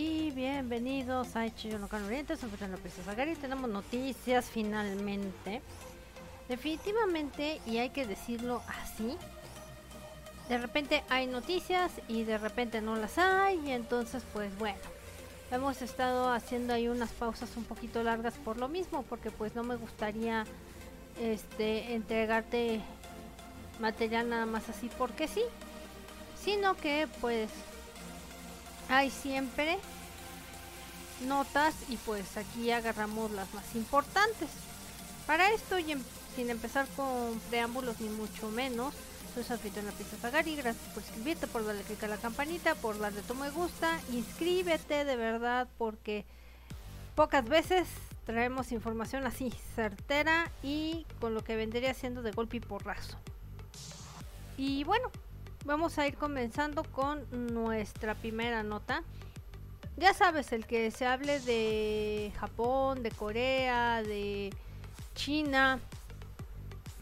y bienvenidos a Hecho no Oriente, soy Fernando Princesa Gary. Tenemos noticias finalmente. Definitivamente, y hay que decirlo así, de repente hay noticias y de repente no las hay, y entonces pues bueno, hemos estado haciendo ahí unas pausas un poquito largas por lo mismo, porque pues no me gustaría este entregarte material nada más así porque sí, sino que pues hay siempre notas y pues aquí agarramos las más importantes. Para esto, y em, sin empezar con preámbulos ni mucho menos, soy su la Pizza Zagari. Gracias por suscribirte, por darle click a la campanita, por darle tu me gusta. Inscríbete de verdad porque pocas veces traemos información así, certera y con lo que vendría siendo de golpe y porrazo. Y bueno, vamos a ir comenzando con nuestra primera nota. Ya sabes, el que se hable de Japón, de Corea, de China,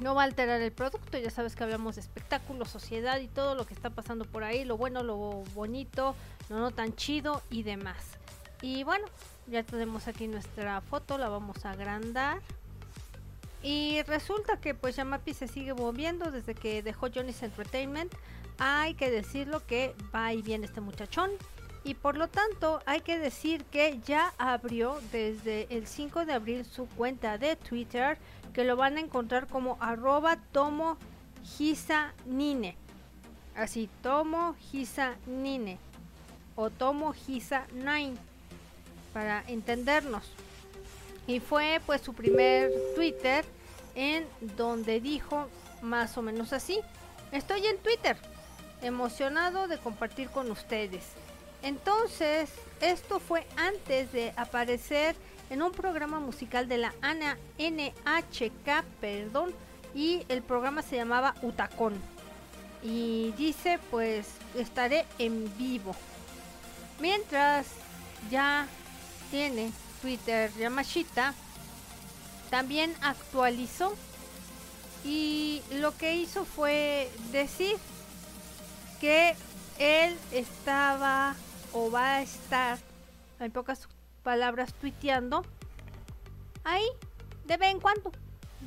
no va a alterar el producto. Ya sabes que hablamos de espectáculo, sociedad y todo lo que está pasando por ahí, lo bueno, lo bonito, lo no tan chido y demás. Y bueno, ya tenemos aquí nuestra foto, la vamos a agrandar. Y resulta que pues Yamapi se sigue moviendo desde que dejó Johnny's Entertainment hay que decirlo que va y viene este muchachón. Y por lo tanto hay que decir que ya abrió desde el 5 de abril su cuenta de Twitter que lo van a encontrar como arroba tomo nine. Así, tomo nine o tomo nine para entendernos. Y fue pues su primer Twitter en donde dijo más o menos así. Estoy en Twitter emocionado de compartir con ustedes. Entonces, esto fue antes de aparecer en un programa musical de la Ana NHK, perdón, y el programa se llamaba Utacón. Y dice, pues estaré en vivo. Mientras ya tiene Twitter Yamashita, también actualizó y lo que hizo fue decir que él estaba o va a estar, en pocas palabras, tuiteando ahí de vez en cuando.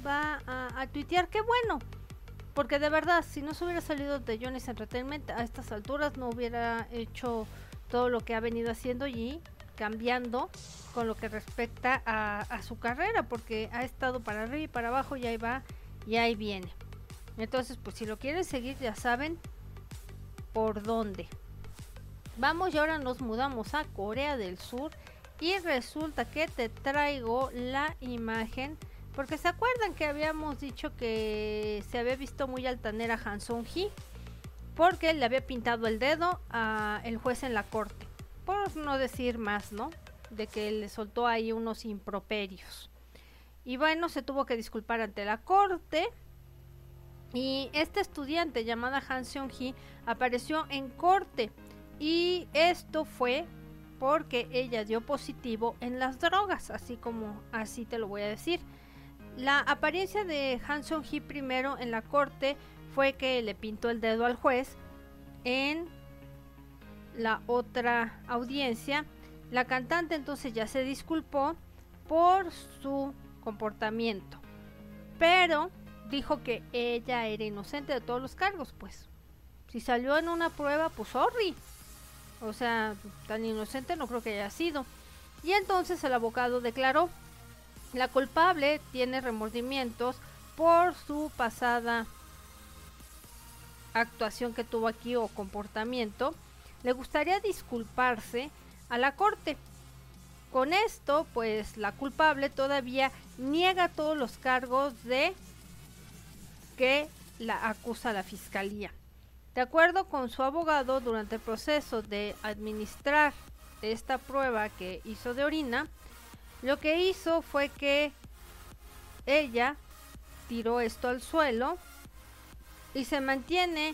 Va a, tuitear, qué bueno. Porque de verdad, si no se hubiera salido de Johnny's Entertainment a estas alturas, no hubiera hecho todo lo que ha venido haciendo y cambiando con lo que respecta a, su carrera, porque ha estado para arriba y para abajo y ahí va y ahí viene. Entonces, pues si lo quieren seguir, ya saben, por dónde. Vamos y ahora nos mudamos a Corea del Sur y resulta que te traigo la imagen porque se acuerdan que habíamos dicho que se había visto muy altanera Han Sung Hee porque le había pintado el dedo a el juez en la corte. No decir más, ¿no? De que le soltó ahí unos improperios. Y bueno, se tuvo que disculpar ante la corte y esta estudiante llamada Han Seong-hee apareció en corte y esto fue porque ella dio positivo en las drogas, así como así te lo voy a decir. La apariencia de Han Seong-hee primero en la corte fue que le pintó el dedo al juez. En la otra audiencia, la cantante entonces ya se disculpó por su comportamiento. Pero dijo que ella era inocente de todos los cargos, pues. Si salió en una prueba, pues sorry. O sea, tan inocente no creo que haya sido. Y entonces el abogado declaró, la culpable tiene remordimientos por su pasada actuación que tuvo aquí o comportamiento. Le gustaría disculparse a la corte. Con esto, pues la culpable todavía niega todos los cargos de que la acusa la fiscalía. De acuerdo con su abogado, durante el proceso de administrar esta prueba que hizo de orina, lo que hizo fue que ella tiró esto al suelo y se mantiene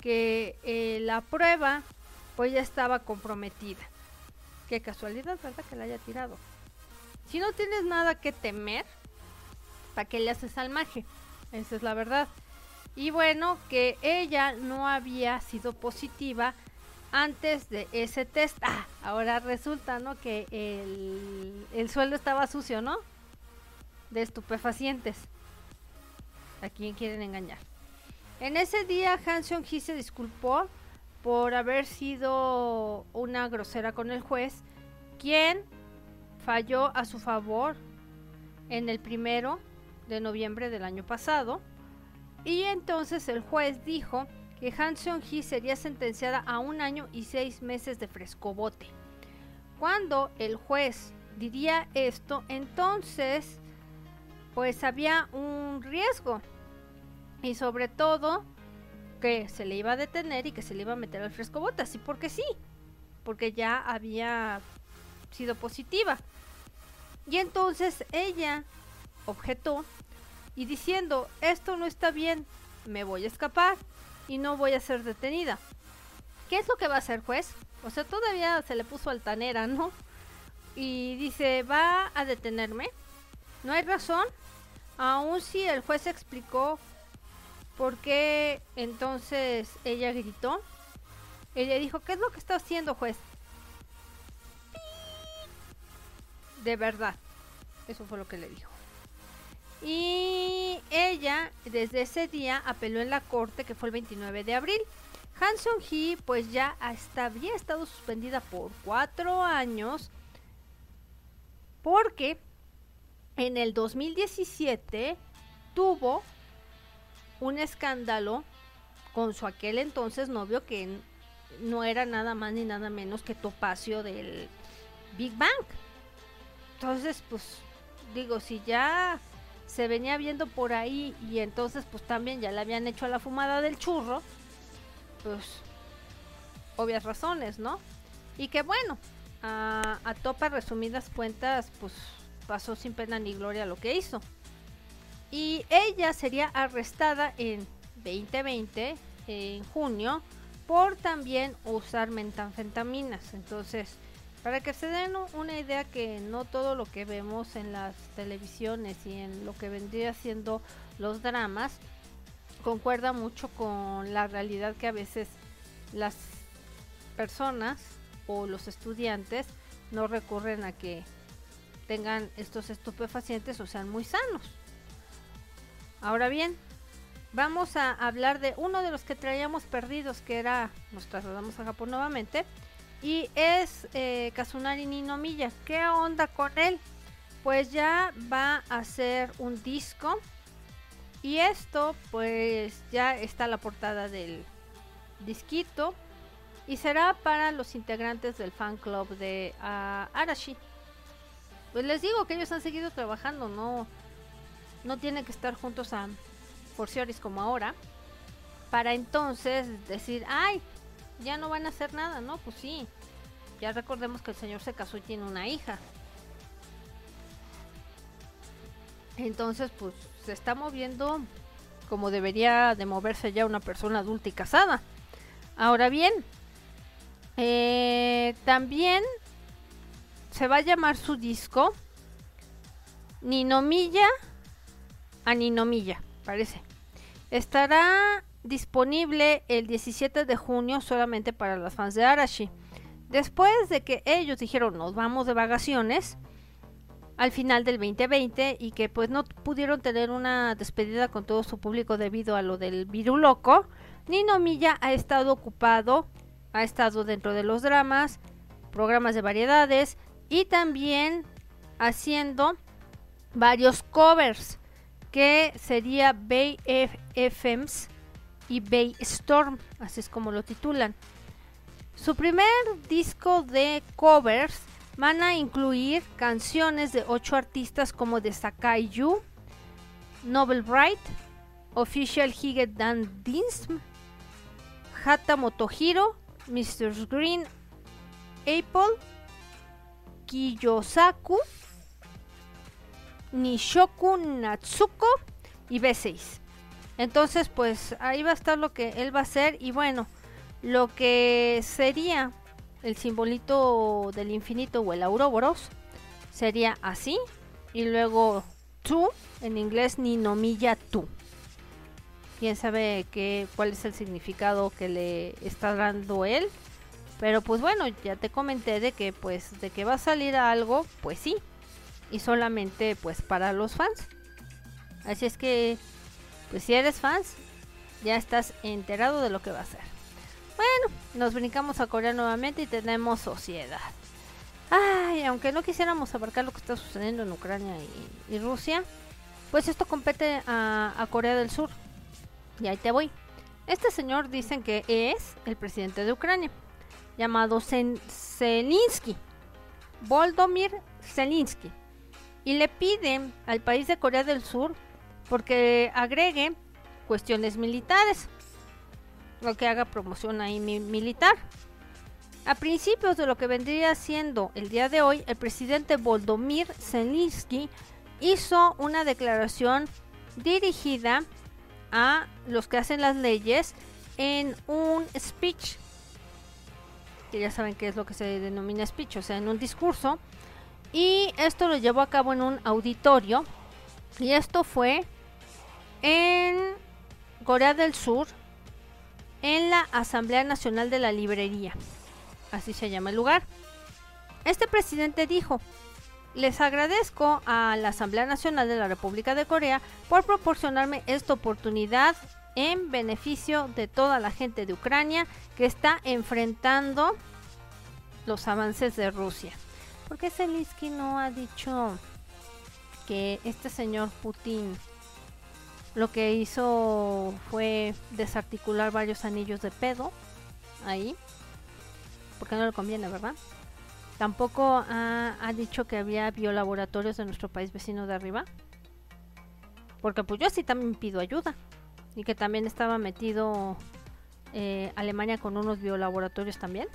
que eh, la prueba pues ya estaba comprometida. Qué casualidad, ¿verdad? Que la haya tirado. Si no tienes nada que temer, ¿para qué le haces al maje? Esa es la verdad. Y bueno, que ella no había sido positiva antes de ese test. Ah, ahora resulta, ¿no? Que el, el suelo estaba sucio, ¿no? De estupefacientes. ¿A quién quieren engañar? En ese día, Han Seong-hee se disculpó por haber sido una grosera con el juez, quien falló a su favor en el primero de noviembre del año pasado. Y entonces el juez dijo que Han Seong-hee sería sentenciada a un año y seis meses de frescobote. Cuando el juez diría esto, entonces pues había un riesgo y sobre todo que se le iba a detener y que se le iba a meter al frescobote, así porque sí, porque ya había sido positiva. Y entonces ella objetó y diciendo, esto no está bien, me voy a escapar y no voy a ser detenida. ¿Qué es lo que va a hacer juez? O sea, todavía se le puso altanera, ¿no? Y dice, va a detenerme. No hay razón. Aún si el juez explicó por qué entonces ella gritó. Ella dijo, ¿qué es lo que está haciendo juez? De verdad. Eso fue lo que le dijo. Y ella desde ese día apeló en la corte que fue el 29 de abril. Hanson Hee pues ya hasta había estado suspendida por cuatro años porque en el 2017 tuvo un escándalo con su aquel entonces novio que no era nada más ni nada menos que Topacio del Big Bang. Entonces, pues digo, si ya se venía viendo por ahí y entonces pues también ya le habían hecho a la fumada del churro, pues obvias razones, ¿no? Y que bueno, a, a topa resumidas cuentas, pues pasó sin pena ni gloria lo que hizo. Y ella sería arrestada en 2020, en junio, por también usar metanfetaminas. Entonces, para que se den una idea que no todo lo que vemos en las televisiones y en lo que vendría siendo los dramas concuerda mucho con la realidad que a veces las personas o los estudiantes no recurren a que tengan estos estupefacientes o sean muy sanos. Ahora bien, vamos a hablar de uno de los que traíamos perdidos, que era, nos trasladamos a Japón nuevamente, y es eh, Kazunari Ninomiya. ¿Qué onda con él? Pues ya va a hacer un disco. Y esto, pues ya está la portada del disquito. Y será para los integrantes del fan club de ah, Arashi. Pues les digo que ellos han seguido trabajando, no, no tienen que estar juntos a forcioris como ahora. Para entonces decir, ay, ya no van a hacer nada, ¿no? Pues sí. Ya recordemos que el señor se casó y tiene una hija. Entonces, pues se está moviendo como debería de moverse ya una persona adulta y casada. Ahora bien, eh, también se va a llamar su disco Ninomilla a Ninomilla, parece. Estará disponible el 17 de junio solamente para las fans de Arashi. Después de que ellos dijeron nos vamos de vacaciones al final del 2020 y que pues no pudieron tener una despedida con todo su público debido a lo del virus loco, Nino Milla ha estado ocupado, ha estado dentro de los dramas, programas de variedades y también haciendo varios covers que sería Bay FMs y Bay Storm, así es como lo titulan. Su primer disco de covers van a incluir canciones de ocho artistas como de Sakai Yu, Nobel Bright, Official Hige Dan Dinsm, Hata Motohiro, Mr. Green Apple, Kiyosaku, Nishoku Natsuko y B6. Entonces, pues ahí va a estar lo que él va a hacer. Y bueno, lo que sería el simbolito del infinito o el Auroboros sería así. Y luego tú, en inglés, Ninomiya tú. Quién sabe qué, cuál es el significado que le está dando él. Pero pues bueno, ya te comenté de que pues de que va a salir algo, pues sí. Y solamente pues para los fans. Así es que pues si eres fans, ya estás enterado de lo que va a ser. Bueno, nos brincamos a Corea nuevamente y tenemos sociedad. Ay, aunque no quisiéramos abarcar lo que está sucediendo en Ucrania y, Rusia, pues esto compete a, Corea del Sur. Y ahí te voy. Este señor dicen que es el presidente de Ucrania llamado Zelensky, Voldomir Zelensky, y le piden al país de Corea del Sur porque agregue cuestiones militares, o que haga promoción ahí militar. A principios de lo que vendría siendo el día de hoy, el presidente Voldomir Zelensky hizo una declaración dirigida a los que hacen las leyes en un speech que ya saben qué es lo que se denomina speech, o sea, en un discurso. Y esto lo llevó a cabo en un auditorio. Y esto fue en Corea del Sur, en la Asamblea Nacional de la Librería. Así se llama el lugar. Este presidente dijo, les agradezco a la Asamblea Nacional de la República de Corea por proporcionarme esta oportunidad en beneficio de toda la gente de Ucrania que está enfrentando los avances de Rusia. ¿Por qué Zelensky no ha dicho que este señor Putin lo que hizo fue desarticular varios anillos de pedo ahí? Porque no le conviene, ¿verdad? Tampoco ha, dicho que había biolaboratorios de nuestro país vecino de arriba. Porque pues yo sí también pido ayuda y que también estaba metido eh, Alemania con unos biolaboratorios también.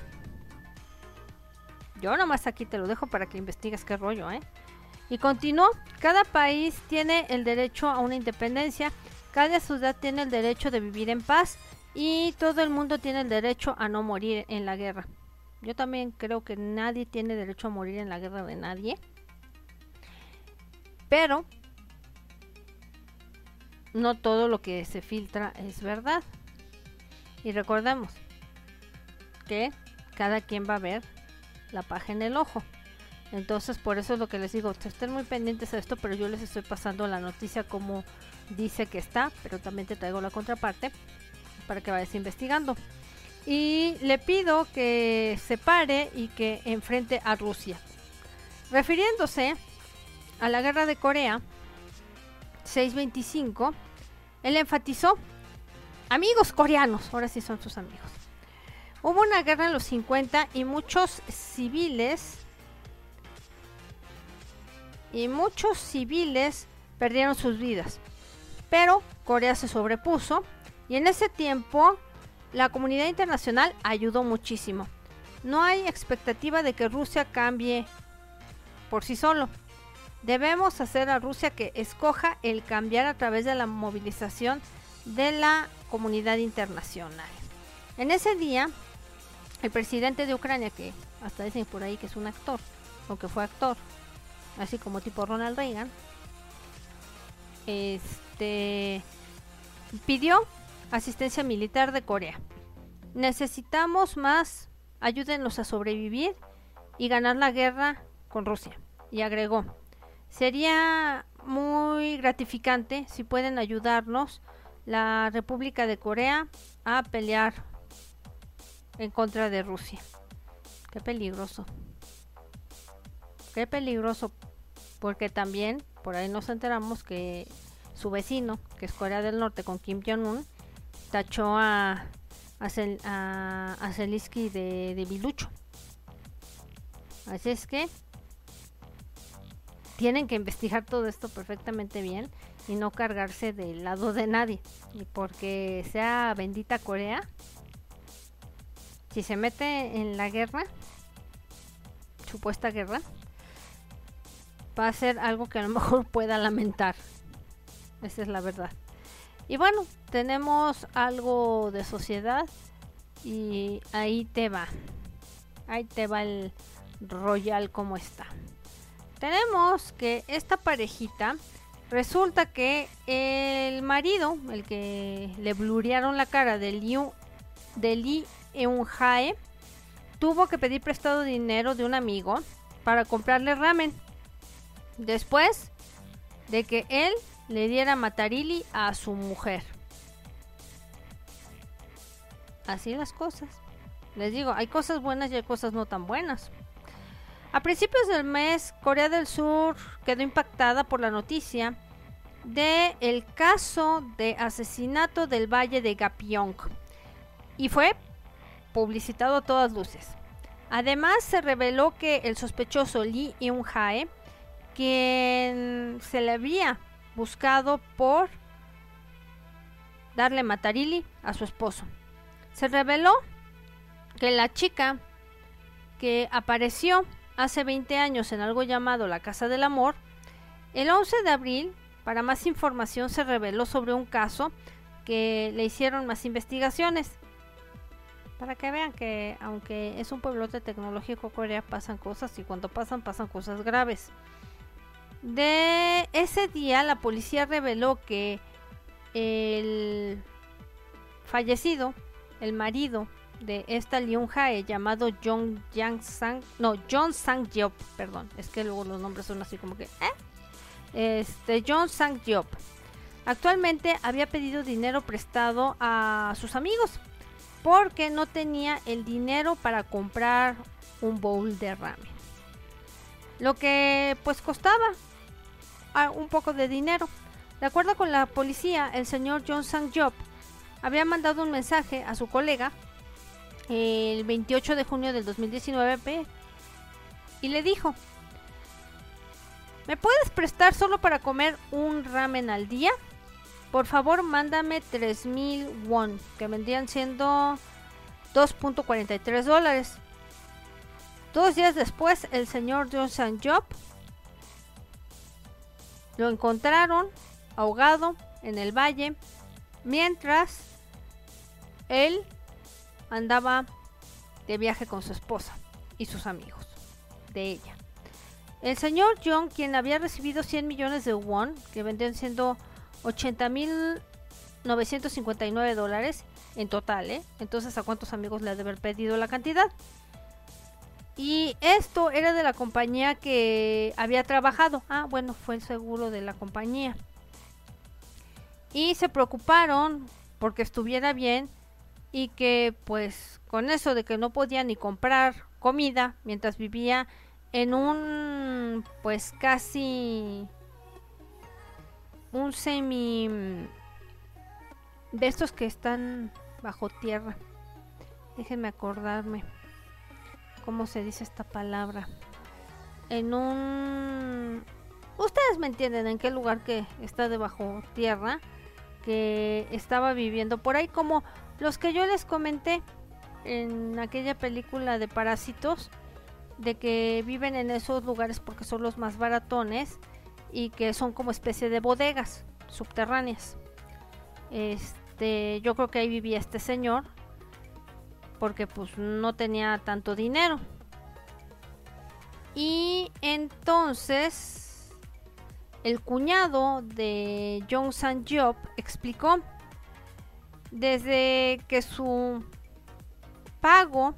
Yo nomás aquí te lo dejo para que investigues qué rollo, ¿eh? Y continuó, cada país tiene el derecho a una independencia, cada ciudad tiene el derecho de vivir en paz y todo el mundo tiene el derecho a no morir en la guerra. Yo también creo que nadie tiene derecho a morir en la guerra de nadie. Pero no todo lo que se filtra es verdad. Y recordemos que cada quien va a ver la paja en el ojo. Entonces, por eso es lo que les digo, estén muy pendientes de esto, pero yo les estoy pasando la noticia como dice que está, pero también te traigo la contraparte para que vayas investigando. Y le pido que se pare y que enfrente a Rusia. Refiriéndose a la guerra de Corea, 625, él enfatizó, amigos coreanos, ahora sí son sus amigos. Hubo una guerra en los 50 y muchos civiles y muchos civiles perdieron sus vidas. Pero Corea se sobrepuso y en ese tiempo la comunidad internacional ayudó muchísimo. No hay expectativa de que Rusia cambie por sí solo. Debemos hacer a Rusia que escoja el cambiar a través de la movilización de la comunidad internacional. En ese día, el presidente de Ucrania, que hasta dicen por ahí que es un actor, o que fue actor, así como tipo Ronald Reagan, este pidió asistencia militar de Corea. Necesitamos más, ayúdenos a sobrevivir y ganar la guerra con Rusia. Y agregó, Sería muy gratificante si pueden ayudarnos la República de Corea a pelear en contra de Rusia. Qué peligroso. Qué peligroso. Porque también por ahí nos enteramos que su vecino, que es Corea del Norte con Kim Jong-un, tachó a, a, Zelensky de, de bilucho. Así es que tienen que investigar todo esto perfectamente bien y no cargarse del lado de nadie. Y porque sea bendita Corea, si se mete en la guerra, supuesta guerra, va a ser algo que a lo mejor pueda lamentar. Esa es la verdad. Y bueno, tenemos algo de sociedad y ahí te va. Ahí te va el royal como está tenemos que esta parejita resulta que el marido, el que le blurearon la cara de Liu de Lee Eun Jae, tuvo que pedir prestado dinero de un amigo para comprarle ramen. Después de que él le diera matarili a su mujer. Así las cosas. Les digo, hay cosas buenas y hay cosas no tan buenas. A principios del mes, Corea del Sur quedó impactada por la noticia de el caso de asesinato del Valle de Gapyong y fue publicitado a todas luces. Además, se reveló que el sospechoso Lee Eun-hae, quien se le había buscado por darle matarili a su esposo, se reveló que la chica que apareció hace 20 años en algo llamado la Casa del Amor, el 11 de abril, para más información, se reveló sobre un caso que le hicieron más investigaciones. Para que vean que aunque es un pueblote tecnológico Corea pasan cosas y cuando pasan pasan cosas graves. De ese día la policía reveló que el fallecido, el marido de esta Leon Jae llamado John Yang Sang, no, John Sang perdón, es que luego los nombres son así como que, ¿eh? Este, John Sang Diop. Actualmente había pedido dinero prestado a sus amigos porque no tenía el dinero para comprar un bowl de ramen. Lo que pues costaba ah, un poco de dinero. De acuerdo con la policía, el señor John Sang Job había mandado un mensaje a su colega el 28 de junio del 2019 y le dijo, ¿me puedes prestar solo para comer un ramen al día? Por favor, mándame 3000 won, que vendrían siendo 2.43 dólares. Dos días después, el señor Johnson Job lo encontraron ahogado en el valle, mientras él andaba de viaje con su esposa y sus amigos de ella. El señor John, quien había recibido 100 millones de won, que vendrían siendo 80.959 dólares en total, ¿eh? Entonces, ¿a cuántos amigos le ha de haber pedido la cantidad? Y esto era de la compañía que había trabajado. Ah, bueno, fue el seguro de la compañía. Y se preocuparon porque estuviera bien y que pues con eso de que no podía ni comprar comida mientras vivía en un pues casi un semi mm, de estos que están bajo tierra. Déjenme acordarme cómo se dice esta palabra. En un ustedes me entienden en qué lugar que está debajo tierra que estaba viviendo por ahí como los que yo les comenté en aquella película de parásitos de que viven en esos lugares porque son los más baratones y que son como especie de bodegas subterráneas. Este, yo creo que ahí vivía este señor porque pues no tenía tanto dinero. Y entonces el cuñado de Jong San Job explicó desde que su pago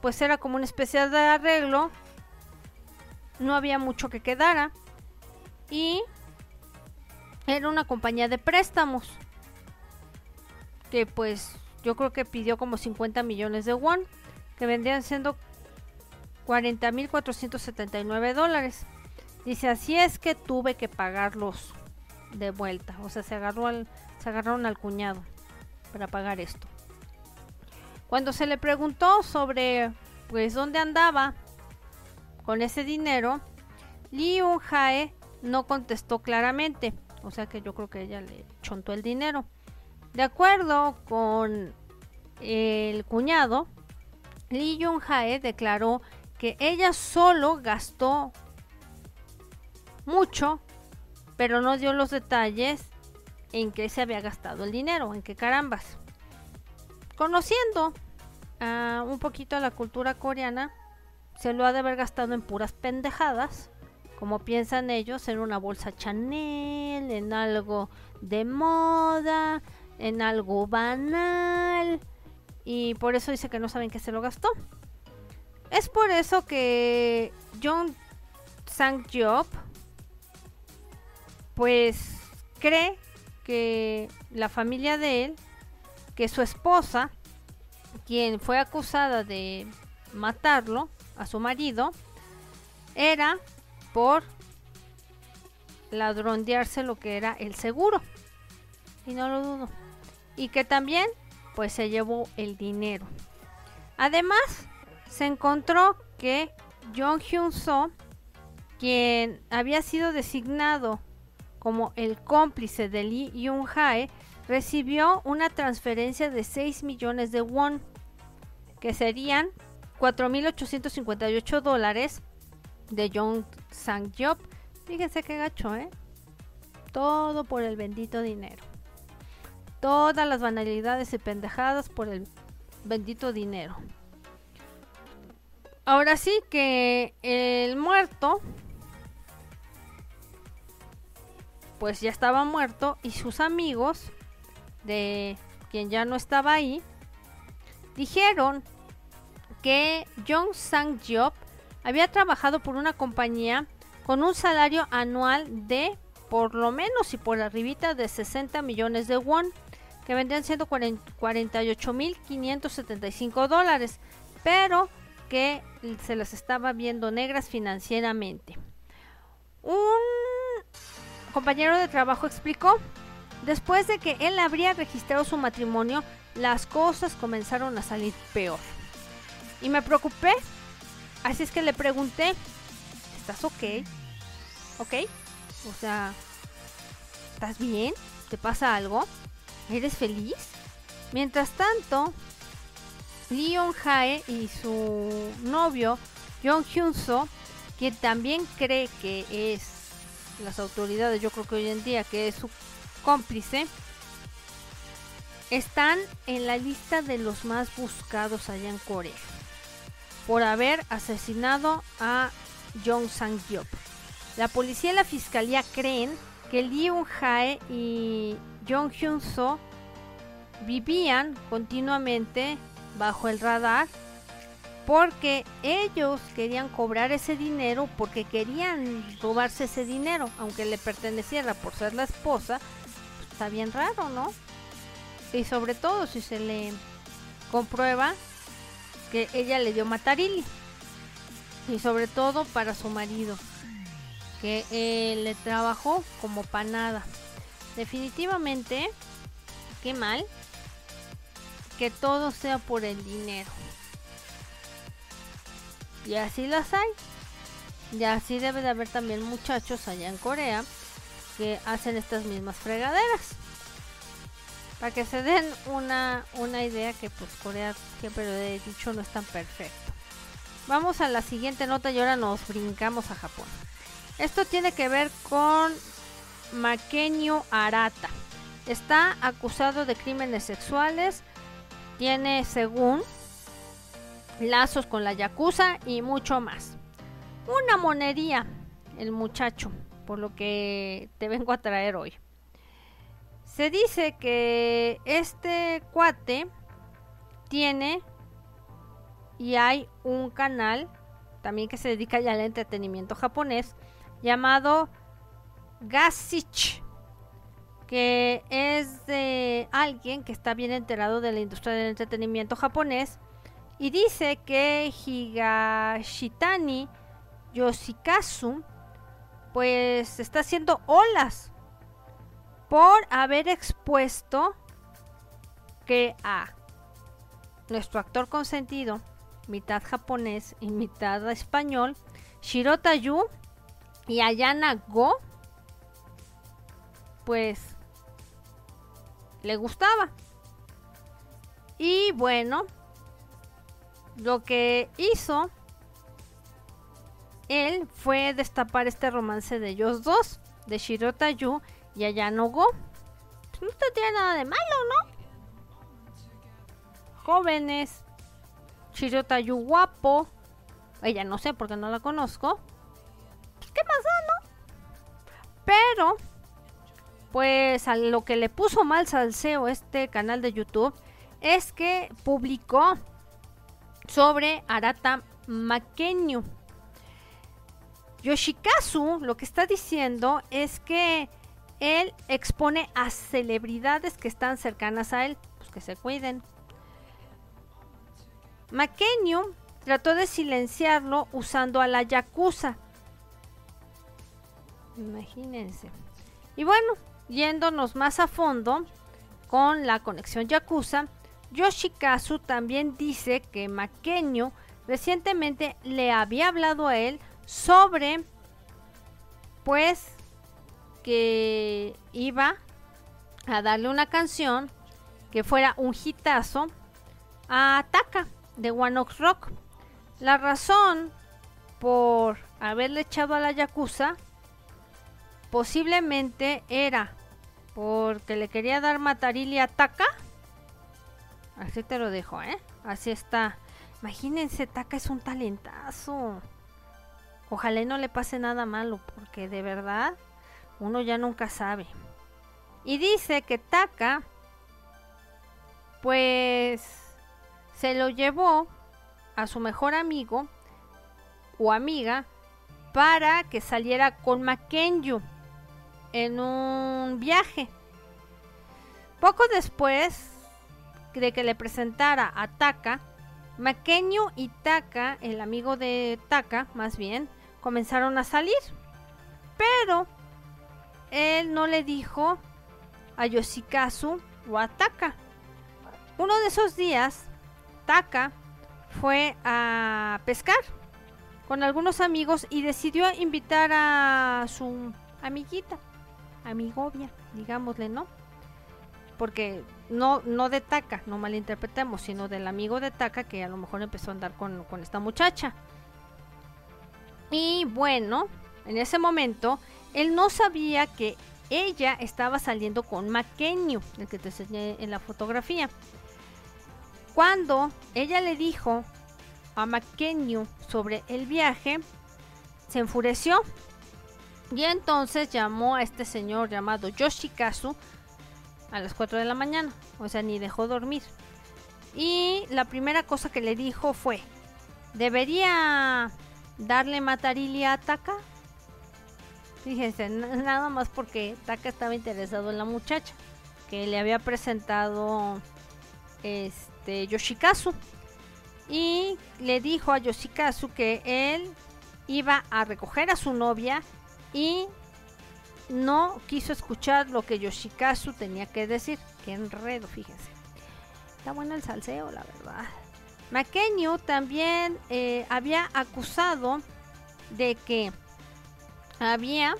pues era como una especie de arreglo no había mucho que quedara y era una compañía de préstamos que pues yo creo que pidió como 50 millones de won que vendrían siendo 40.479 dólares. Dice, así es que tuve que pagarlos de vuelta. O sea, se, agarró al, se agarraron al cuñado para pagar esto. Cuando se le preguntó sobre, pues, dónde andaba con ese dinero, Lee Jae no contestó claramente. O sea que yo creo que ella le chontó el dinero. De acuerdo con el cuñado, Lee Jung-hae declaró que ella solo gastó mucho, pero no dio los detalles en qué se había gastado el dinero, en qué carambas. Conociendo un poquito a la cultura coreana, se lo ha de haber gastado en puras pendejadas como piensan ellos, en una bolsa Chanel, en algo de moda, en algo banal, y por eso dice que no saben que se lo gastó. Es por eso que John Sang Job pues cree que la familia de él, que su esposa, quien fue acusada de matarlo a su marido, era por ladrondearse lo que era el seguro. Y no lo dudo. Y que también pues se llevó el dinero. Además, se encontró que Jong Hyun So, quien había sido designado como el cómplice de Lee Yun Hae, recibió una transferencia de 6 millones de won, que serían 4.858 dólares de Jong Sang Job. Fíjense qué gacho, ¿eh? Todo por el bendito dinero. Todas las banalidades y pendejadas por el bendito dinero. Ahora sí que el muerto, pues ya estaba muerto y sus amigos, de quien ya no estaba ahí, dijeron que Jong Sang Job había trabajado por una compañía con un salario anual de por lo menos y por arribita de 60 millones de won que vendrían siendo 48.575 dólares, pero que se las estaba viendo negras financieramente. Un compañero de trabajo explicó, después de que él habría registrado su matrimonio, las cosas comenzaron a salir peor. Y me preocupé, así es que le pregunté, ¿estás ok? ¿Ok? O sea, ¿estás bien? ¿Te pasa algo? ¿Eres feliz? Mientras tanto, Leon Hae y su novio Jong Hyun So, quien también cree que es las autoridades, yo creo que hoy en día que es su cómplice, están en la lista de los más buscados allá en Corea por haber asesinado a Jong Sang-yeop. La policía y la fiscalía creen que Lee Eun-hae y Jong Hyun-so vivían continuamente bajo el radar porque ellos querían cobrar ese dinero porque querían robarse ese dinero, aunque le perteneciera por ser la esposa, pues, está bien raro, ¿no? Y sobre todo si se le comprueba que ella le dio matarili. Y sobre todo para su marido que eh, le trabajó como panada. Definitivamente, qué mal que todo sea por el dinero. Y así las hay. Y así debe de haber también muchachos allá en Corea que hacen estas mismas fregaderas. Para que se den una, una idea que pues Corea siempre lo he dicho no es tan perfecto. Vamos a la siguiente nota y ahora nos brincamos a Japón. Esto tiene que ver con Makenio Arata. Está acusado de crímenes sexuales. Tiene, según, lazos con la Yakuza y mucho más. Una monería, el muchacho, por lo que te vengo a traer hoy. Se dice que este cuate tiene y hay un canal también que se dedica ya al entretenimiento japonés llamado Gasich, que es de alguien que está bien enterado de la industria del entretenimiento japonés y dice que Higashitani Yoshikazu pues está haciendo olas por haber expuesto que a nuestro actor consentido, mitad japonés y mitad español, Shirota Yu, y Ayana Go, pues le gustaba. Y bueno, lo que hizo él fue destapar este romance de ellos dos, de Shirota Yu y Ayano Go. Pues, no tiene nada de malo, ¿no? Jóvenes, Shirota Yu guapo, ella no sé porque no la conozco. ¿qué pasa, no? Pero, pues a lo que le puso mal salseo este canal de YouTube es que publicó sobre Arata Makenyu. Yoshikazu lo que está diciendo es que él expone a celebridades que están cercanas a él, pues que se cuiden. Makenyu trató de silenciarlo usando a la Yakuza. Imagínense. Y bueno, yéndonos más a fondo con la conexión Yakuza, Yoshikazu también dice que Makenyu recientemente le había hablado a él sobre pues que iba a darle una canción que fuera un hitazo a Taka de One Ok Rock. La razón por haberle echado a la Yakuza posiblemente era porque le quería dar Matarili a Taka. Así te lo dejo, ¿eh? Así está. Imagínense, Taka es un talentazo. Ojalá no le pase nada malo, porque de verdad uno ya nunca sabe. Y dice que Taka, pues, se lo llevó a su mejor amigo o amiga para que saliera con Makenyu en un viaje. Poco después de que le presentara a Taka, Makenyu y Taka, el amigo de Taka más bien, comenzaron a salir. Pero él no le dijo a Yoshikazu o a Taka. Uno de esos días, Taka fue a pescar con algunos amigos y decidió invitar a su amiguita, amigovia, digámosle, ¿no? Porque no, no de Taka, no malinterpretemos, sino del amigo de Taka que a lo mejor empezó a andar con, con esta muchacha. Y bueno, en ese momento, él no sabía que ella estaba saliendo con Makenyu, el que te enseñé en la fotografía. Cuando ella le dijo a Makenyu sobre el viaje, se enfureció y entonces llamó a este señor llamado Yoshikazu a las 4 de la mañana, o sea, ni dejó dormir. Y la primera cosa que le dijo fue, debería darle Matarili a Taka. Fíjense, nada más porque Taka estaba interesado en la muchacha que le había presentado este Yoshikazu y le dijo a Yoshikazu que él iba a recoger a su novia y no quiso escuchar lo que Yoshikazu tenía que decir. Qué enredo, fíjense. Está bueno el salseo, la verdad. Makenyu también eh, había acusado de que había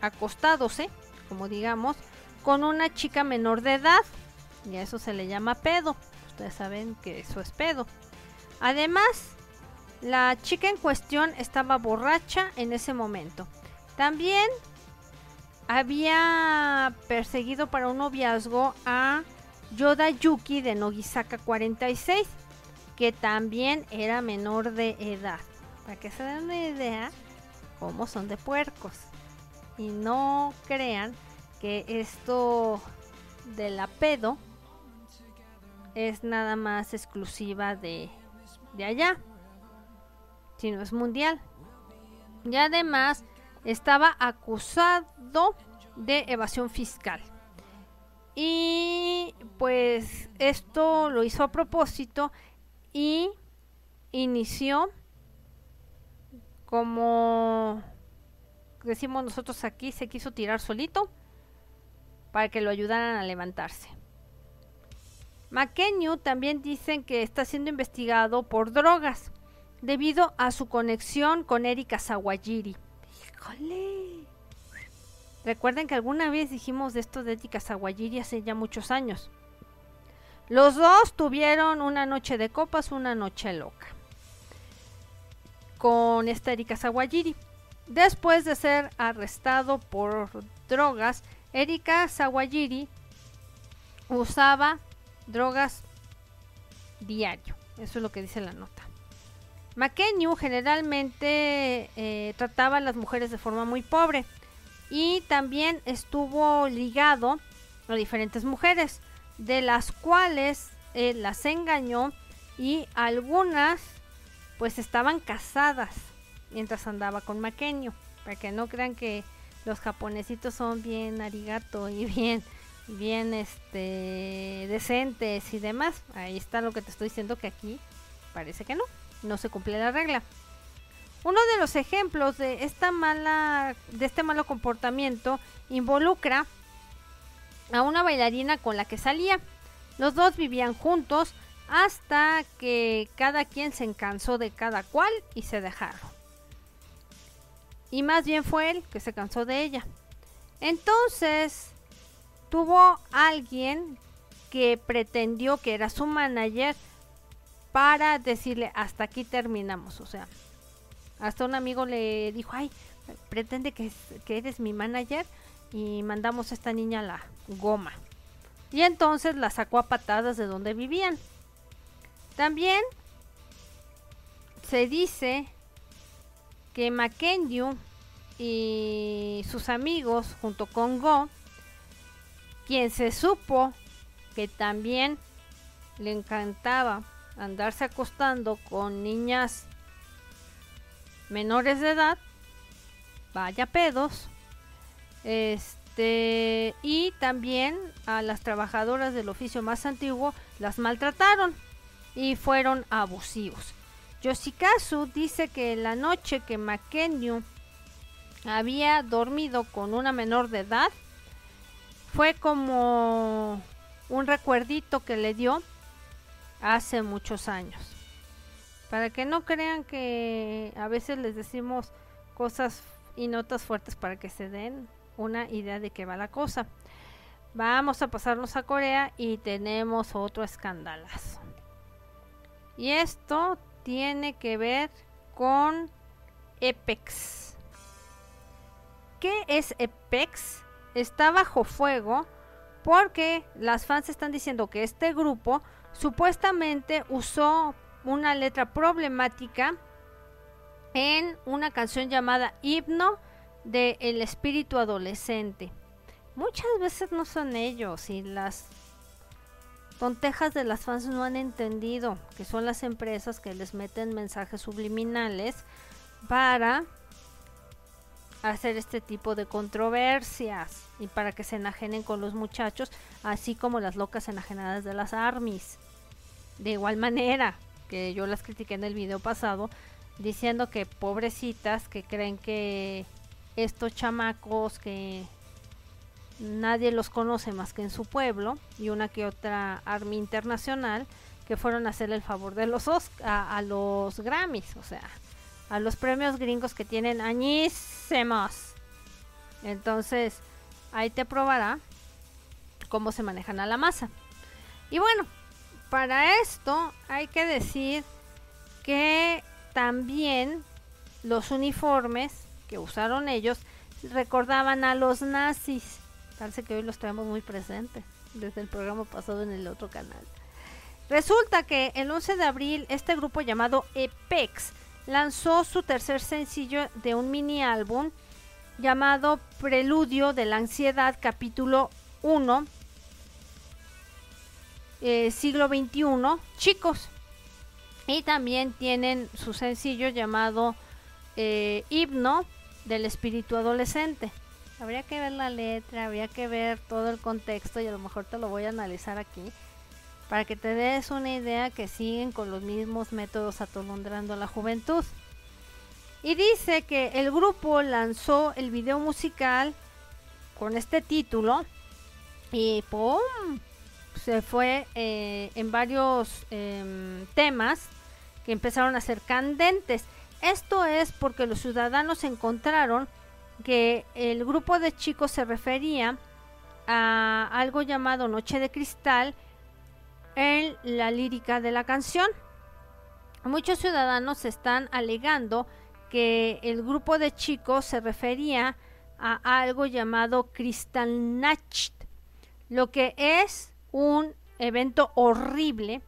acostadose, como digamos, con una chica menor de edad. Y a eso se le llama pedo. Ustedes saben que eso es pedo. Además, la chica en cuestión estaba borracha en ese momento. También había perseguido para un noviazgo a Yoda Yuki de Nogisaka 46, que también era menor de edad. Para que se den una idea cómo son de puercos. Y no crean que esto de la pedo es nada más exclusiva de, de allá, sino es mundial. Y además estaba acusado de evasión fiscal. Y pues esto lo hizo a propósito y inició como decimos nosotros aquí, se quiso tirar solito para que lo ayudaran a levantarse. Makenyu también dicen que está siendo investigado por drogas debido a su conexión con Erika Sawajiri. ¡Híjole! Recuerden que alguna vez dijimos de esto de Etika Sawajiri hace ya muchos años. Los dos tuvieron una noche de copas, una noche loca. Con esta Erika Sawajiri. Después de ser arrestado por drogas, Erika Sawajiri usaba drogas diario. Eso es lo que dice la nota. Makenyu generalmente eh, trataba a las mujeres de forma muy pobre y también estuvo ligado a diferentes mujeres. de las cuales él las engañó y algunas pues estaban casadas mientras andaba con Maqueño, para que no crean que los japonesitos son bien arigato y bien bien este decentes y demás. Ahí está lo que te estoy diciendo que aquí parece que no, no se cumple la regla. Uno de los ejemplos de esta mala de este malo comportamiento involucra a una bailarina con la que salía. Los dos vivían juntos hasta que cada quien se cansó de cada cual y se dejaron. Y más bien fue él que se cansó de ella. Entonces, tuvo alguien que pretendió que era su manager para decirle hasta aquí terminamos. O sea, hasta un amigo le dijo, ay, pretende que, que eres mi manager y mandamos a esta niña a la goma. Y entonces la sacó a patadas de donde vivían. También se dice que Mackenzie y sus amigos junto con Go, quien se supo que también le encantaba andarse acostando con niñas menores de edad, vaya pedos, este, y también a las trabajadoras del oficio más antiguo las maltrataron y fueron abusivos. Yoshikazu dice que la noche que Makenyu había dormido con una menor de edad fue como un recuerdito que le dio hace muchos años. Para que no crean que a veces les decimos cosas y notas fuertes para que se den una idea de qué va la cosa. Vamos a pasarnos a Corea y tenemos otro escandalazo. Y esto tiene que ver con Epex. ¿Qué es Epex? Está bajo fuego porque las fans están diciendo que este grupo supuestamente usó una letra problemática en una canción llamada Himno de El espíritu adolescente. Muchas veces no son ellos y las tontejas de las fans no han entendido que son las empresas que les meten mensajes subliminales para hacer este tipo de controversias y para que se enajenen con los muchachos, así como las locas enajenadas de las armies. De igual manera que yo las critiqué en el video pasado, diciendo que pobrecitas que creen que estos chamacos que nadie los conoce más que en su pueblo y una que otra army internacional que fueron a hacer el favor de los a, los Grammys, o sea, a los premios gringos que tienen añísimos. Entonces, ahí te probará cómo se manejan a la masa. Y bueno, para esto hay que decir que también los uniformes que usaron ellos recordaban a los nazis. Parece que hoy los traemos muy presentes desde el programa pasado en el otro canal. Resulta que el 11 de abril este grupo llamado Epex lanzó su tercer sencillo de un mini álbum llamado Preludio de la Ansiedad capítulo 1 eh, siglo XXI chicos y también tienen su sencillo llamado eh, Himno del espíritu adolescente Habría que ver la letra, habría que ver todo el contexto y a lo mejor te lo voy a analizar aquí para que te des una idea que siguen con los mismos métodos atolondrando a la juventud. Y dice que el grupo lanzó el video musical con este título y ¡pum! Se fue eh, en varios em, temas que empezaron a ser candentes. Esto es porque los ciudadanos encontraron que el grupo de chicos se refería a algo llamado Noche de Cristal en la lírica de la canción. Muchos ciudadanos están alegando que el grupo de chicos se refería a algo llamado Kristallnacht, lo que es un evento horrible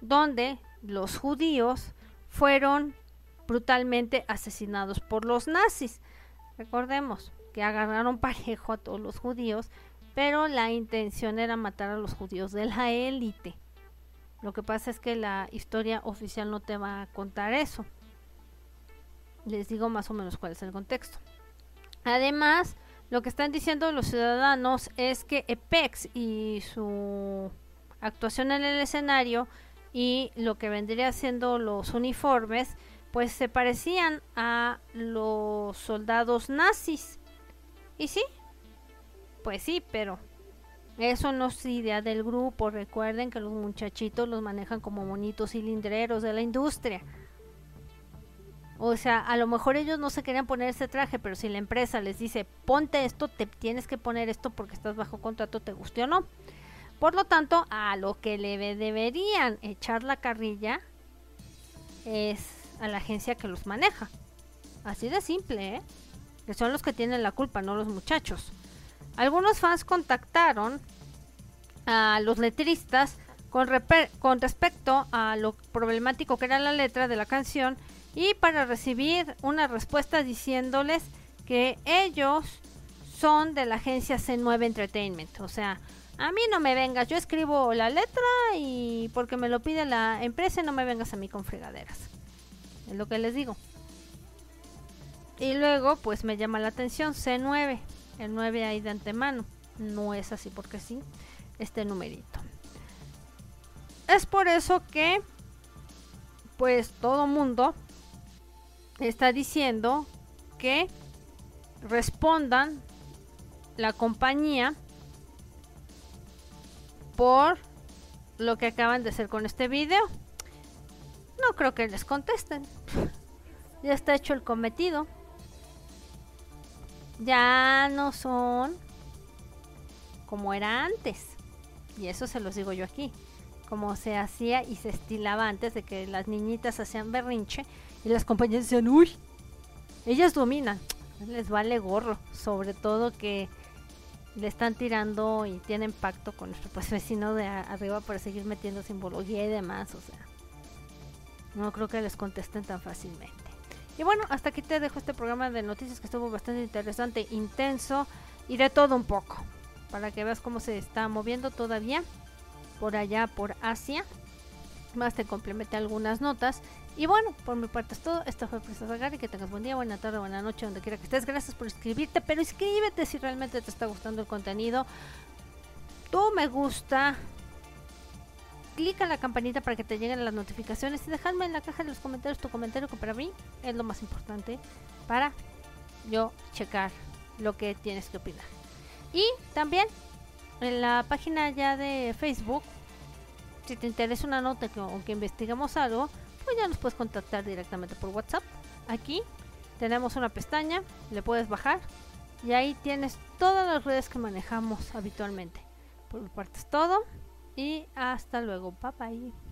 donde los judíos fueron brutalmente asesinados por los nazis. Recordemos que agarraron parejo a todos los judíos pero la intención era matar a los judíos de la élite. Lo que pasa es que la historia oficial no te va a contar eso. Les digo más o menos cuál es el contexto. Además, lo que están diciendo los ciudadanos es que EPEX y su actuación en el escenario y lo que vendría siendo los uniformes, pues se parecían a los soldados nazis. Y sí, pues sí, pero eso no es idea del grupo. Recuerden que los muchachitos los manejan como monitos cilindreros de la industria. O sea, a lo mejor ellos no se querían poner ese traje, pero si la empresa les dice, ponte esto, te tienes que poner esto porque estás bajo contrato, te guste o no. Por lo tanto, a lo que le deberían echar la carrilla es a la agencia que los maneja. Así de simple, ¿eh? Que son los que tienen la culpa, no los muchachos. Algunos fans contactaron a los letristas con, con respecto a lo problemático que era la letra de la canción y para recibir una respuesta diciéndoles que ellos son de la agencia C9 Entertainment. O sea, a mí no me vengas, yo escribo la letra y porque me lo pide la empresa no me vengas a mí con fregaderas. Es lo que les digo. Y luego pues me llama la atención C9 el 9 ahí de antemano. No es así porque sí, este numerito. Es por eso que, pues todo mundo está diciendo que respondan la compañía por lo que acaban de hacer con este video. No creo que les contesten. ya está hecho el cometido ya no son como era antes. Y eso se los digo yo aquí. Como se hacía y se estilaba antes de que las niñitas hacían berrinche y las compañías decían, uy, ellas dominan. Les vale gorro. Sobre todo que le están tirando y tienen pacto con nuestro pues, vecino de arriba para seguir metiendo simbología y demás. O sea, no creo que les contesten tan fácilmente. Y bueno, hasta aquí te dejo este programa de noticias que estuvo bastante interesante, intenso y de todo un poco. Para que veas cómo se está moviendo todavía por allá, por Asia. Más te complementé algunas notas. Y bueno, por mi parte es todo. Esto fue Prisa Zagari. Que tengas buen día, buena tarde, buena noche, donde quiera que estés. Gracias por escribirte, pero escríbete si realmente te está gustando el contenido. Tu me gusta, clica en la campanita para que te lleguen las notificaciones y dejadme en la caja de los comentarios tu comentario que para mí es lo más importante para yo checar lo que tienes que opinar. Y también en la página ya de Facebook, si te interesa una nota que, o que investigamos algo, pues ya nos puedes contactar directamente por WhatsApp. Aquí tenemos una pestaña, le puedes bajar y ahí tienes todas las redes que manejamos habitualmente. Por mi parte es todo y hasta luego. Bye bye.